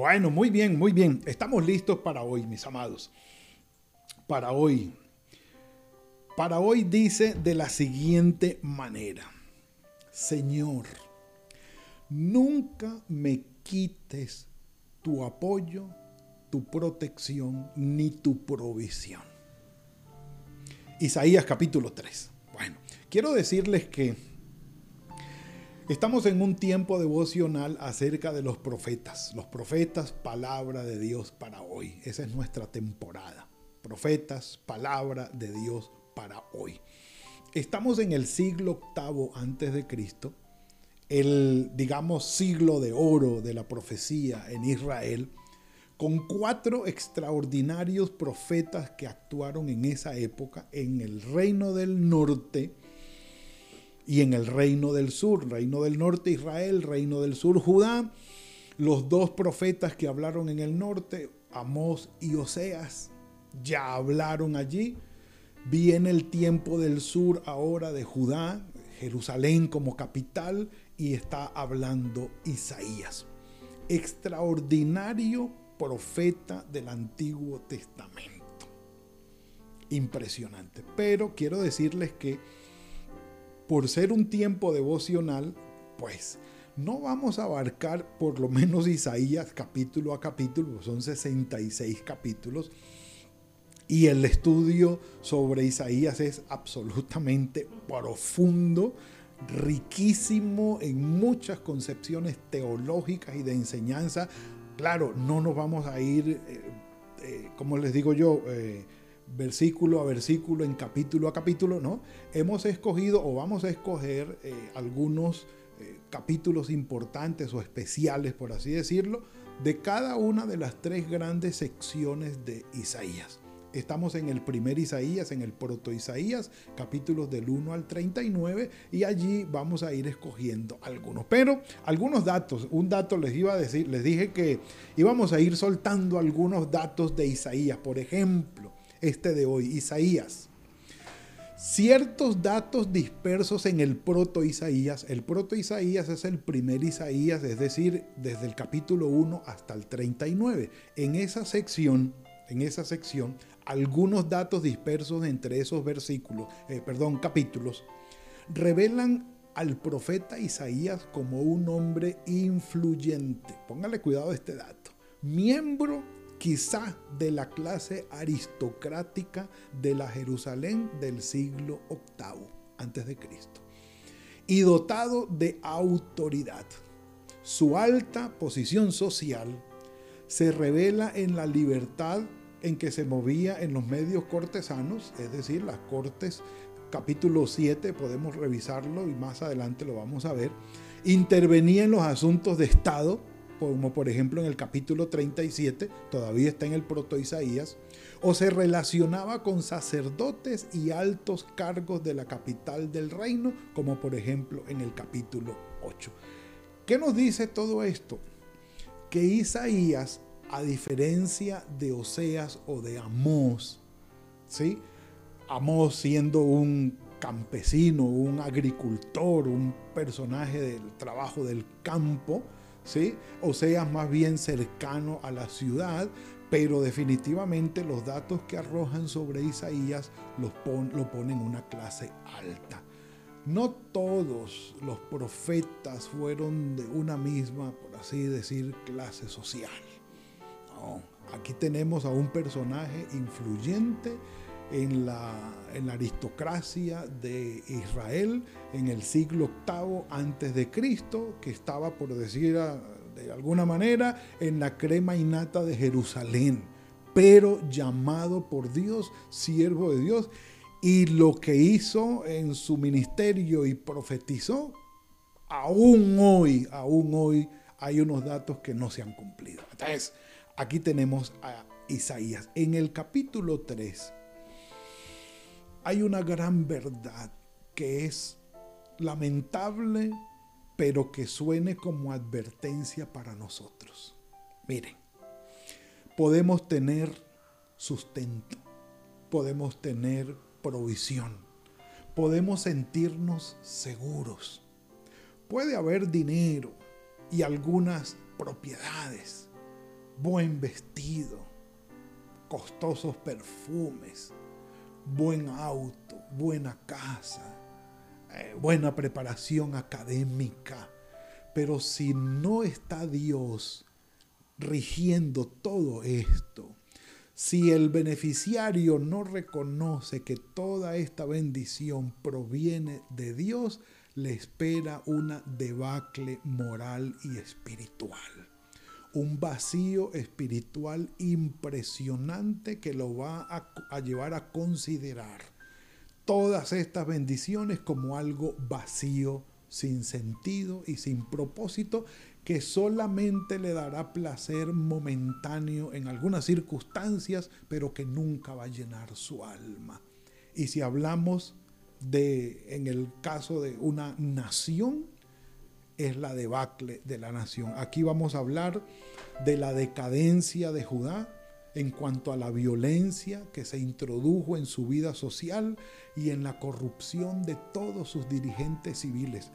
Bueno, muy bien, muy bien. Estamos listos para hoy, mis amados. Para hoy. Para hoy dice de la siguiente manera. Señor, nunca me quites tu apoyo, tu protección ni tu provisión. Isaías capítulo 3. Bueno, quiero decirles que Estamos en un tiempo devocional acerca de los profetas. Los profetas, palabra de Dios para hoy. Esa es nuestra temporada. Profetas, palabra de Dios para hoy. Estamos en el siglo octavo antes de Cristo, el, digamos, siglo de oro de la profecía en Israel, con cuatro extraordinarios profetas que actuaron en esa época en el reino del norte, y en el reino del sur, reino del norte Israel, reino del sur Judá, los dos profetas que hablaron en el norte, Amós y Oseas, ya hablaron allí. Viene el tiempo del sur ahora de Judá, Jerusalén como capital, y está hablando Isaías. Extraordinario profeta del Antiguo Testamento. Impresionante. Pero quiero decirles que por ser un tiempo devocional, pues no vamos a abarcar por lo menos Isaías capítulo a capítulo, son 66 capítulos, y el estudio sobre Isaías es absolutamente profundo, riquísimo en muchas concepciones teológicas y de enseñanza. Claro, no nos vamos a ir, eh, eh, como les digo yo, eh, versículo a versículo, en capítulo a capítulo, ¿no? Hemos escogido o vamos a escoger eh, algunos eh, capítulos importantes o especiales, por así decirlo, de cada una de las tres grandes secciones de Isaías. Estamos en el primer Isaías, en el proto Isaías, capítulos del 1 al 39, y allí vamos a ir escogiendo algunos. Pero algunos datos, un dato les iba a decir, les dije que íbamos a ir soltando algunos datos de Isaías. Por ejemplo, este de hoy, Isaías. Ciertos datos dispersos en el proto Isaías. El proto Isaías es el primer Isaías, es decir, desde el capítulo 1 hasta el 39. En esa sección, en esa sección, algunos datos dispersos entre esos versículos, eh, perdón, capítulos, revelan al profeta Isaías como un hombre influyente. Póngale cuidado a este dato. Miembro quizá de la clase aristocrática de la Jerusalén del siglo VIII antes de Cristo y dotado de autoridad. Su alta posición social se revela en la libertad en que se movía en los medios cortesanos, es decir, las cortes, capítulo 7, podemos revisarlo y más adelante lo vamos a ver, intervenía en los asuntos de Estado, como por ejemplo en el capítulo 37, todavía está en el proto Isaías, o se relacionaba con sacerdotes y altos cargos de la capital del reino, como por ejemplo en el capítulo 8. ¿Qué nos dice todo esto? Que Isaías, a diferencia de Oseas o de Amós, ¿sí? Amós siendo un campesino, un agricultor, un personaje del trabajo del campo, o sea, más bien cercano a la ciudad, pero definitivamente los datos que arrojan sobre Isaías lo ponen en una clase alta. No todos los profetas fueron de una misma, por así decir, clase social. aquí tenemos a un personaje influyente en la, en la aristocracia de Israel en el siglo VIII antes de Cristo, que estaba, por decir de alguna manera, en la crema innata de Jerusalén, pero llamado por Dios, siervo de Dios, y lo que hizo en su ministerio y profetizó aún hoy, aún hoy hay unos datos que no se han cumplido. Entonces, aquí tenemos a Isaías. En el capítulo 3 hay una gran verdad que es lamentable, pero que suene como advertencia para nosotros. Miren, podemos tener sustento, podemos tener provisión, podemos sentirnos seguros. Puede haber dinero y algunas propiedades, buen vestido, costosos perfumes, buen auto, buena casa, eh, buena preparación académica. Pero si no está Dios rigiendo todo esto, si el beneficiario no reconoce que toda esta bendición proviene de Dios, le espera una debacle moral y espiritual. Un vacío espiritual impresionante que lo va a, llevar a considerar todas estas bendiciones como algo vacío, sin sentido y sin propósito que solamente le dará placer momentáneo en algunas circunstancias, pero que nunca va a llenar su alma. Y si hablamos de, en el caso de una nación, es la debacle de la nación. Aquí vamos a hablar de la decadencia de Judá en cuanto a la violencia que se introdujo en su vida social y en la corrupción de todos sus dirigentes civiles.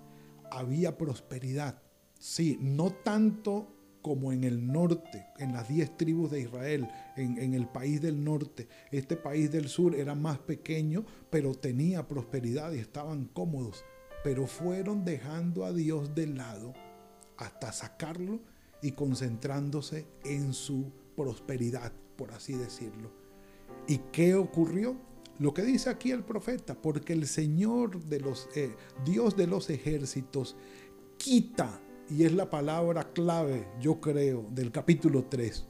Había prosperidad, Sí, no tanto como en el norte, en las diez tribus de Israel, en, el país del norte. Este país del sur era más pequeño, pero tenía prosperidad y estaban cómodos. Pero fueron dejando a Dios de lado hasta sacarlo y concentrándose en su prosperidad, por así decirlo. ¿Y qué ocurrió? Lo que dice aquí el profeta, porque el Señor de los, eh, Dios de los ejércitos, quita y es la palabra clave, yo creo, del capítulo 3.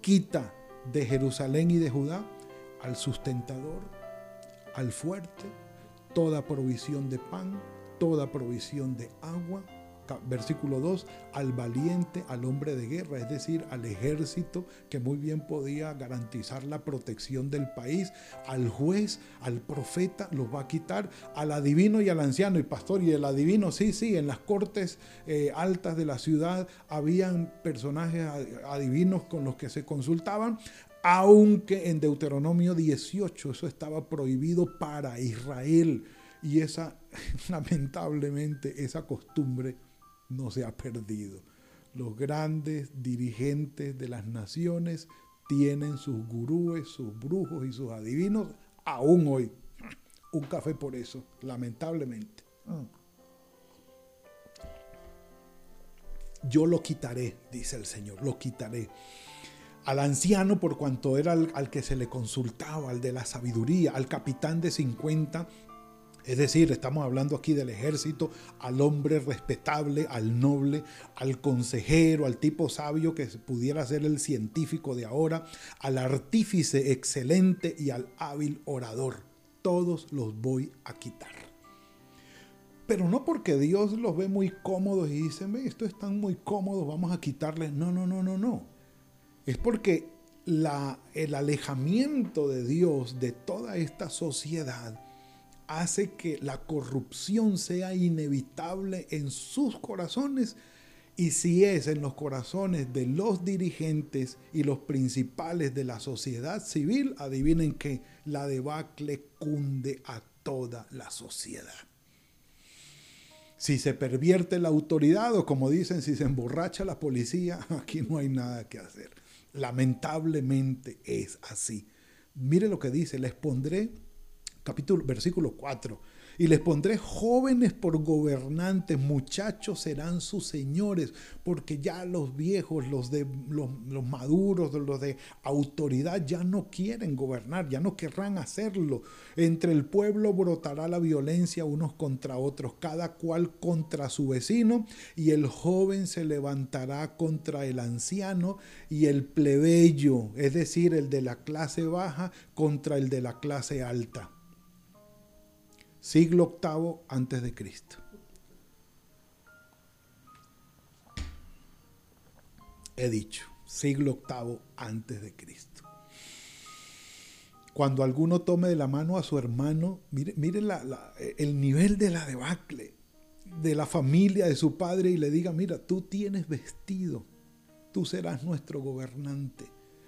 Quita de Jerusalén y de Judá al sustentador, al fuerte, toda provisión de pan, toda provisión de agua, versículo 2, al valiente, al hombre de guerra, es decir, al ejército que muy bien podía garantizar la protección del país, al juez, al profeta, los va a quitar, al adivino y al anciano y pastor. Y el adivino, sí, sí, en las cortes eh, altas de la ciudad habían personajes adivinos con los que se consultaban, aunque en Deuteronomio 18 eso estaba prohibido para Israel. Y esa, lamentablemente, esa costumbre no se ha perdido. Los grandes dirigentes de las naciones tienen sus gurúes, sus brujos y sus adivinos aún hoy. Un café por eso, lamentablemente. Yo lo quitaré, dice el Señor, lo quitaré. Al anciano por cuanto era al, al que se le consultaba, al de la sabiduría, al capitán de 50 es decir, estamos hablando aquí del ejército, al hombre respetable, al noble, al consejero, al tipo sabio que pudiera ser el científico de ahora, al artífice excelente y al hábil orador. Todos los voy a quitar. Pero no porque Dios los ve muy cómodos y dice, estos están muy cómodos, vamos a quitarles. No, no, no, no, no. Es porque la, el alejamiento de Dios de toda esta sociedad hace que la corrupción sea inevitable en sus corazones y si es en los corazones de los dirigentes y los principales de la sociedad civil, adivinen que la debacle cunde a toda la sociedad. Si se pervierte la autoridad o como dicen, si se emborracha la policía, aquí no hay nada que hacer. Lamentablemente es así. Mire lo que dice, les pondré capítulo, versículo 4. Y les pondré jóvenes por gobernantes, muchachos serán sus señores, porque ya los viejos, los, de, los, los maduros, los de autoridad, ya no quieren gobernar, ya no querrán hacerlo. Entre el pueblo brotará la violencia unos contra otros, cada cual contra su vecino, y el joven se levantará contra el anciano, y el plebeyo, es decir, el de la clase baja, contra el de la clase alta siglo octavo antes de Cristo. He dicho, siglo VIII antes de Cristo. Cuando alguno tome de la mano a su hermano, mire, el nivel de la debacle de la familia de su padre y le diga, mira, tú tienes vestido, tú serás nuestro gobernante.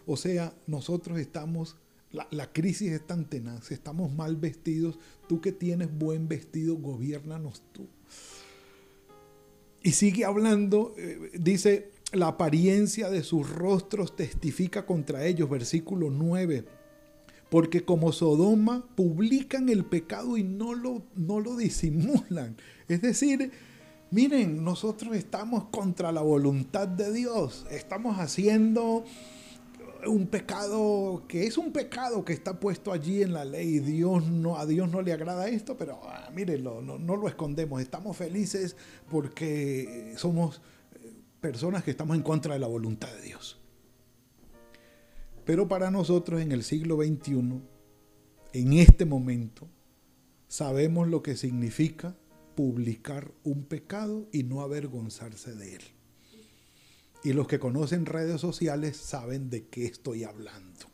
O sea, nosotros estamos la, crisis es tan tenaz, estamos mal vestidos, tú que tienes buen vestido, gobiernanos tú. Y sigue hablando, eh, dice, la apariencia de sus rostros testifica contra ellos, versículo 9 porque como Sodoma publican el pecado y no lo, no lo disimulan. Es decir, miren, nosotros estamos contra la voluntad de Dios, estamos haciendo un pecado que es un pecado que está puesto allí en la ley. Dios no, a Dios no le agrada esto, pero ah, mírenlo, no, no, lo escondemos. Estamos felices porque somos eh, personas que estamos en contra de la voluntad de Dios. Pero para nosotros en el siglo XXI, en este momento, sabemos lo que significa publicar un pecado y no avergonzarse de él. Y los que conocen redes sociales saben de qué estoy hablando.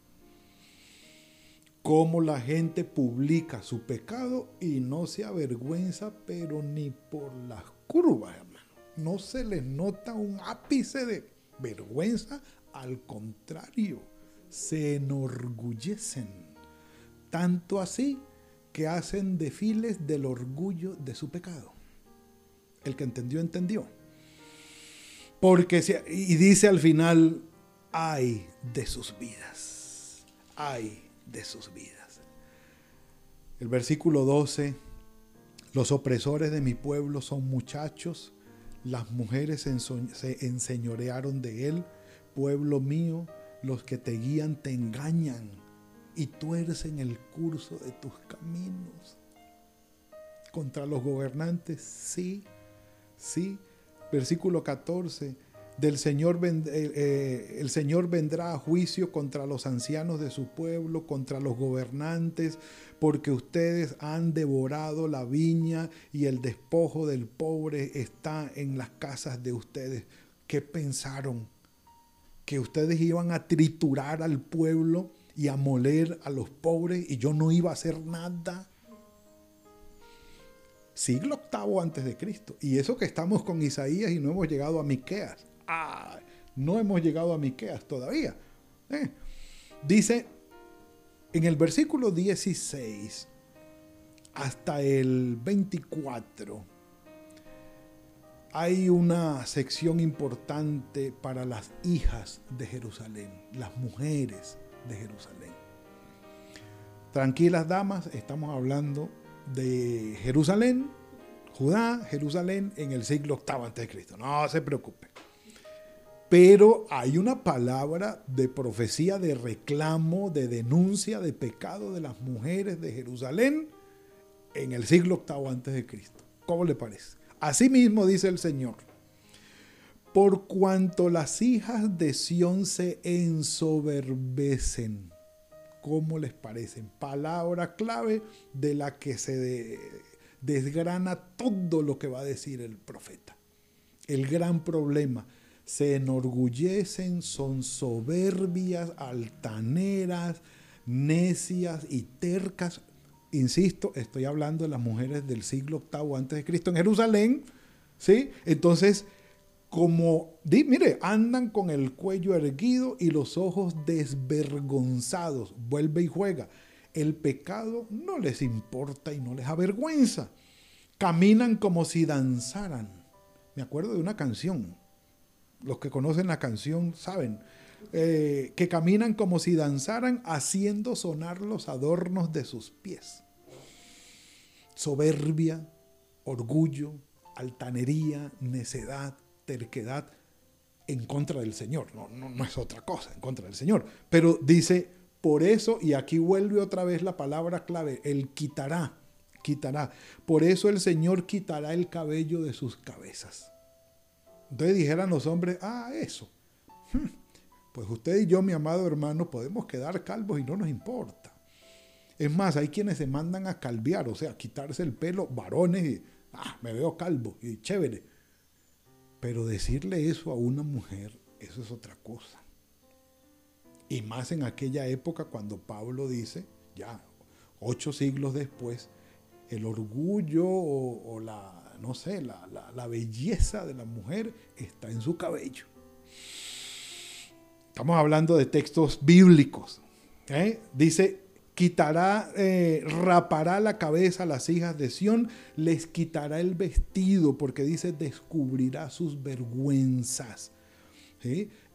Cómo la gente publica su pecado y no se avergüenza, pero ni por las curvas, hermano. No se les nota un ápice de vergüenza, al contrario se enorgullecen, tanto así que hacen desfiles del orgullo de su pecado. El que entendió, entendió. Porque, y dice al final, ay de sus vidas, ay de sus vidas. El versículo 12, los opresores de mi pueblo son muchachos, las mujeres se enseñorearon de él, pueblo mío, los que te guían te engañan y tuercen el curso de tus caminos. Contra los gobernantes, sí, sí. Versículo 14. Del Señor, eh, eh, el Señor vendrá a juicio contra los ancianos de su pueblo, contra los gobernantes, porque ustedes han devorado la viña y el despojo del pobre está en las casas de ustedes. ¿Qué pensaron? que ustedes iban a triturar al pueblo y a moler a los pobres y yo no iba a hacer nada. Siglo octavo antes de Cristo. Y eso que estamos con Isaías y no hemos llegado a Miqueas. Ah, no hemos llegado a Miqueas todavía. Eh, dice en el versículo 16 hasta el 24 hay una sección importante para las hijas de Jerusalén, las mujeres de Jerusalén. Tranquilas damas, estamos hablando de Jerusalén, Judá, Jerusalén en el siglo VIII a.C. No se preocupe. Pero hay una palabra de profecía, de reclamo, de denuncia de pecado de las mujeres de Jerusalén en el siglo VIII a.C. ¿Cómo le parece? Asimismo dice el Señor, por cuanto las hijas de Sión se ensoberbecen. ¿Cómo les parecen? Palabra clave de la que se desgrana todo lo que va a decir el profeta. El gran problema. Se enorgullecen, son soberbias, altaneras, necias y tercas insisto, estoy hablando de las mujeres del siglo VIII antes de Cristo en Jerusalén, ¿sí? Entonces, como, mire, andan con el cuello erguido y los ojos desvergonzados, vuelve y juega. El pecado no les importa y no les avergüenza. Caminan como si danzaran. Me acuerdo de una canción. Los que conocen la canción saben. Eh, que caminan como si danzaran haciendo sonar los adornos de sus pies soberbia, orgullo, altanería, necedad, terquedad en contra del Señor. No, no, es otra cosa, en contra del Señor. Pero dice, por eso, y aquí vuelve otra vez la palabra clave, el quitará, quitará. Por eso el Señor quitará el cabello de sus cabezas. Entonces dijeran los hombres, ah, eso. Hmm, pues usted y yo, mi amado hermano, podemos quedar calvos y no nos importa. Es más, hay quienes se mandan a calviar, o sea, quitarse el pelo, varones, y ah, me veo calvo, y chévere. Pero decirle eso a una mujer eso es otra cosa. Y más en aquella época cuando Pablo dice, ya ocho siglos después, el orgullo o, la, no sé, la, belleza de la mujer está en su cabello. Estamos hablando de textos bíblicos. ¿eh? Dice, quitará, eh, rapará la cabeza a las hijas de Sión, les quitará el vestido, porque dice, descubrirá sus vergüenzas.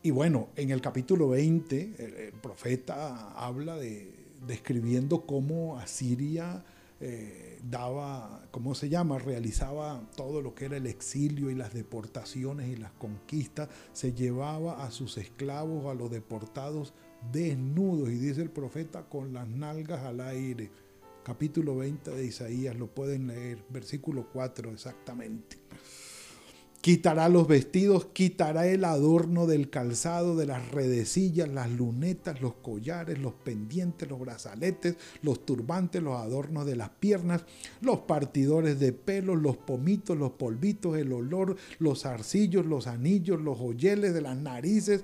Y bueno, en el capítulo 20, el, profeta habla de, describiendo cómo Asiria eh, daba, ¿cómo se llama? Realizaba todo lo que era el exilio y las deportaciones y las conquistas, se llevaba a sus esclavos, a los deportados desnudos, y dice el profeta, con las nalgas al aire. Capítulo 20 de Isaías, lo pueden leer, versículo 4 exactamente. Quitará los vestidos, quitará el adorno del calzado, de las redecillas, las lunetas, los collares, los pendientes, los brazaletes, los turbantes, los adornos de las piernas, los partidores de pelos, los pomitos, los polvitos, el olor, los arcillos, los anillos, los joyeles de las narices,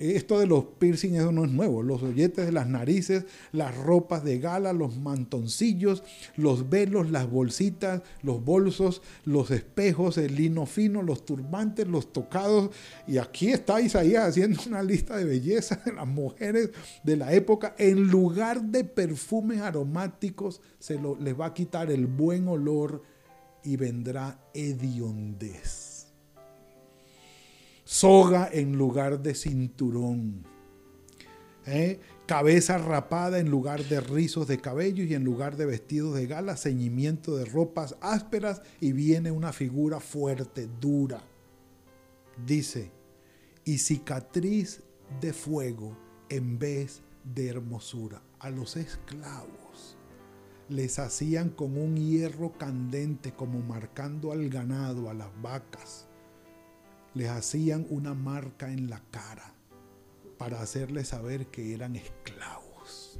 esto de los piercing eso no es nuevo. Los olletes de las narices, las ropas de gala, los mantoncillos, los velos, las bolsitas, los bolsos, los espejos, el lino fino, los turbantes, los tocados. Y aquí está Isaías haciendo una lista de belleza de las mujeres de la época. En lugar de perfumes aromáticos, se les va a quitar el buen olor y vendrá hediondez soga en lugar de cinturón, ¿eh? cabeza rapada en lugar de rizos de cabello y en lugar de vestidos de gala, ceñimiento de ropas ásperas y viene una figura fuerte, dura. Dice, y cicatriz de fuego en vez de hermosura. A los esclavos les hacían con un hierro candente como marcando al ganado, a las vacas les hacían una marca en la cara para hacerles saber que eran esclavos.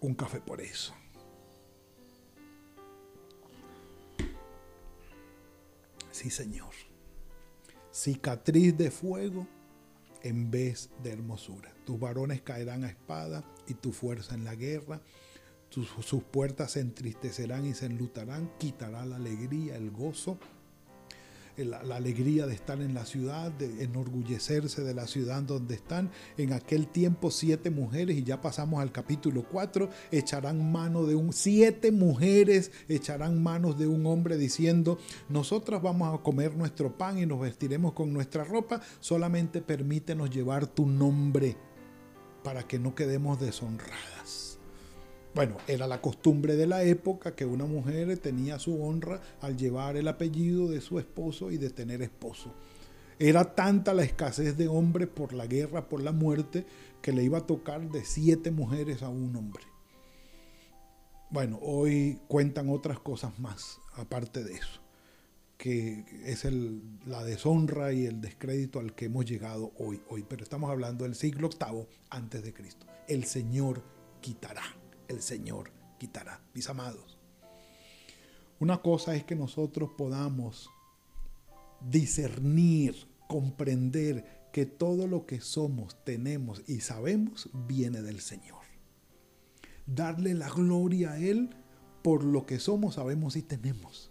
Un café por eso. Sí, Señor. Cicatriz de fuego en vez de hermosura. Tus varones caerán a espada y tu fuerza en la guerra. sus puertas se entristecerán y se enlutarán. Quitará la alegría, el gozo la, alegría de estar en la ciudad, de enorgullecerse de la ciudad donde están. En aquel tiempo siete mujeres, y ya pasamos al capítulo 4, echarán mano de un, siete mujeres echarán manos de un hombre diciendo, nosotras vamos a comer nuestro pan y nos vestiremos con nuestra ropa, solamente permítenos llevar tu nombre para que no quedemos deshonradas. Bueno, era la costumbre de la época que una mujer tenía su honra al llevar el apellido de su esposo y de tener esposo. Era tanta la escasez de hombres por la guerra, por la muerte, que le iba a tocar de siete mujeres a un hombre. Bueno, hoy cuentan otras cosas más, aparte de eso, que es la deshonra y el descrédito al que hemos llegado hoy, hoy. Pero estamos hablando del siglo VIII antes de Cristo. El Señor quitará el Señor quitará. Mis amados, una cosa es que nosotros podamos discernir, comprender que todo lo que somos, tenemos y sabemos viene del Señor. Darle la gloria a Él por lo que somos, sabemos y tenemos.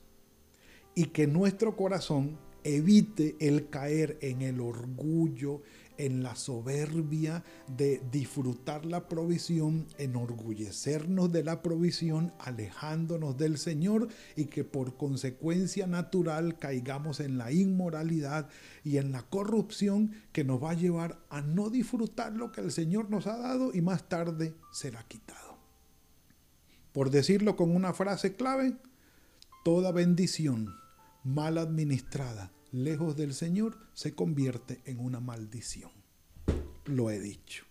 Y que nuestro corazón evite el caer en el orgullo, en la soberbia de disfrutar la provisión, enorgullecernos de la provisión, alejándonos del Señor y que por consecuencia natural caigamos en la inmoralidad y en la corrupción que nos va a llevar a no disfrutar lo que el Señor nos ha dado y más tarde será quitado. Por decirlo con una frase clave, toda bendición mal administrada lejos del Señor, se convierte en una maldición. Lo he dicho.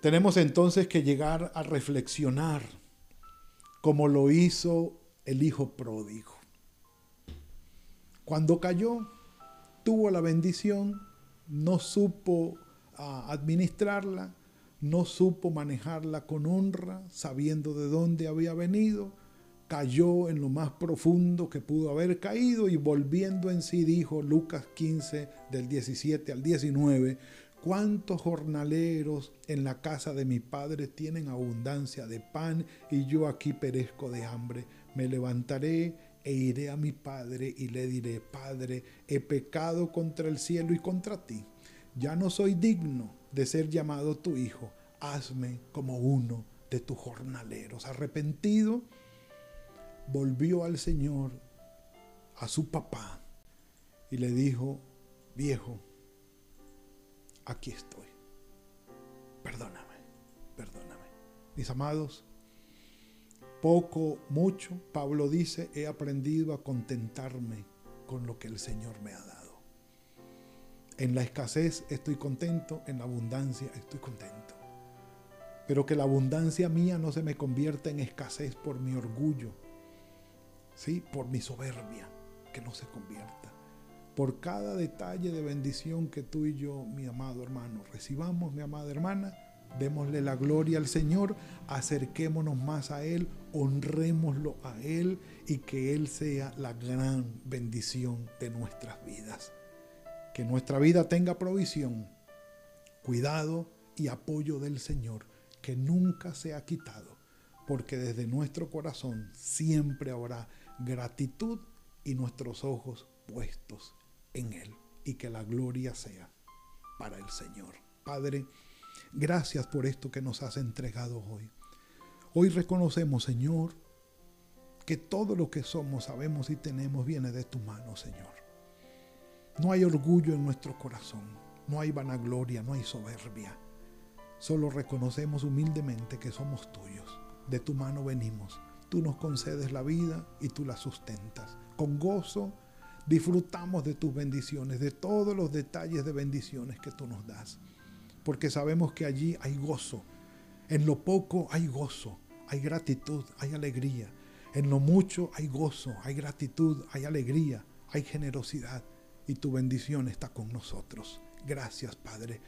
Tenemos entonces que llegar a reflexionar como lo hizo el hijo pródigo. Cuando cayó, tuvo la bendición, no supo ah, administrarla, no supo manejarla con honra, sabiendo de dónde había venido, cayó en lo más profundo que pudo haber caído y volviendo en sí dijo Lucas 15 del 17 al 19, ¿cuántos jornaleros en la casa de mi padre tienen abundancia de pan y yo aquí perezco de hambre? Me levantaré e iré a mi padre y le diré, Padre, he pecado contra el cielo y contra ti. Ya no soy digno de ser llamado tu hijo. Hazme como uno de tus jornaleros. Arrepentido, volvió al Señor, a su papá, y le dijo, viejo, aquí estoy. Perdóname, perdóname. Mis amados, poco, mucho, Pablo dice, he aprendido a contentarme con lo que el Señor me ha dado. En la escasez estoy contento, en la abundancia estoy contento. Pero que la abundancia mía no se me convierta en escasez por mi orgullo, ¿sí? por mi soberbia, que no se convierta. Por cada detalle de bendición que tú y yo, mi amado hermano, recibamos, mi amada hermana, démosle la gloria al Señor, acerquémonos más a Él, honrémoslo a Él y que Él sea la gran bendición de nuestras vidas. Que nuestra vida tenga provisión, cuidado y apoyo del Señor, que nunca se ha quitado, porque desde nuestro corazón siempre habrá gratitud y nuestros ojos puestos en Él. Y que la gloria sea para el Señor. Padre, gracias por esto que nos has entregado hoy. Hoy reconocemos, Señor, que todo lo que somos, sabemos y tenemos viene de tu mano, Señor. No hay orgullo en nuestro corazón, no hay vanagloria, no hay soberbia. Solo reconocemos humildemente que somos tuyos. De tu mano venimos Tú nos concedes la vida y tú la sustentas. Con gozo disfrutamos de tus bendiciones, de todos los detalles de bendiciones que tú nos das. Porque sabemos que allí hay gozo. En lo poco hay gozo, hay gratitud, hay alegría. En lo mucho hay gozo, hay gratitud, hay alegría, hay generosidad. Y tu bendición está con nosotros. Gracias, Padre.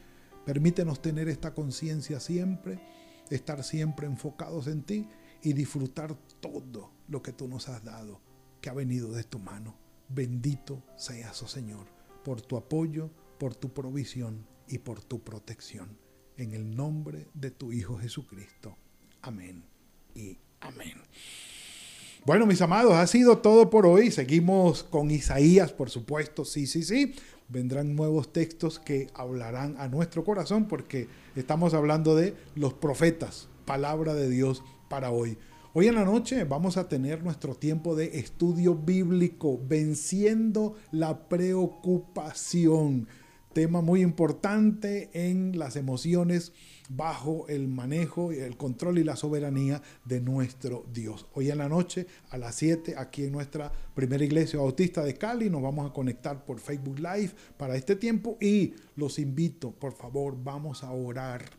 Permítenos tener esta conciencia siempre, estar siempre enfocados en ti y disfrutar todo lo que tú nos has dado, que ha venido de tu mano. Bendito seas, oh Señor, por tu apoyo, por tu provisión y por tu protección. En el nombre de tu Hijo Jesucristo. Amén y amén. Bueno, mis amados, ha sido todo por hoy. Seguimos con Isaías, por supuesto, sí, sí, sí. Vendrán nuevos textos que hablarán a nuestro corazón porque estamos hablando de los profetas, palabra de Dios para hoy. Hoy en la noche vamos a tener nuestro tiempo de estudio bíblico, venciendo la preocupación. Tema muy importante en las emociones bajo el manejo, el control y la soberanía de nuestro Dios. Hoy en la noche a las 7 aquí en nuestra primera iglesia bautista de Cali nos vamos a conectar por Facebook Live para este tiempo y los invito, por favor, vamos a orar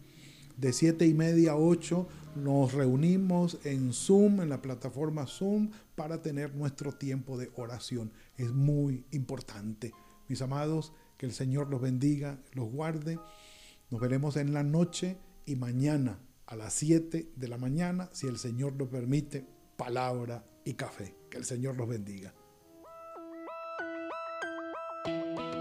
de 7 y media a 8 nos reunimos en Zoom, en la plataforma Zoom, para tener nuestro tiempo de oración. Es muy importante. Mis amados, que el Señor los bendiga, los guarde. Nos veremos en la noche y mañana a las 7 de la mañana, si el Señor lo permite, palabra y café. Que el Señor los bendiga.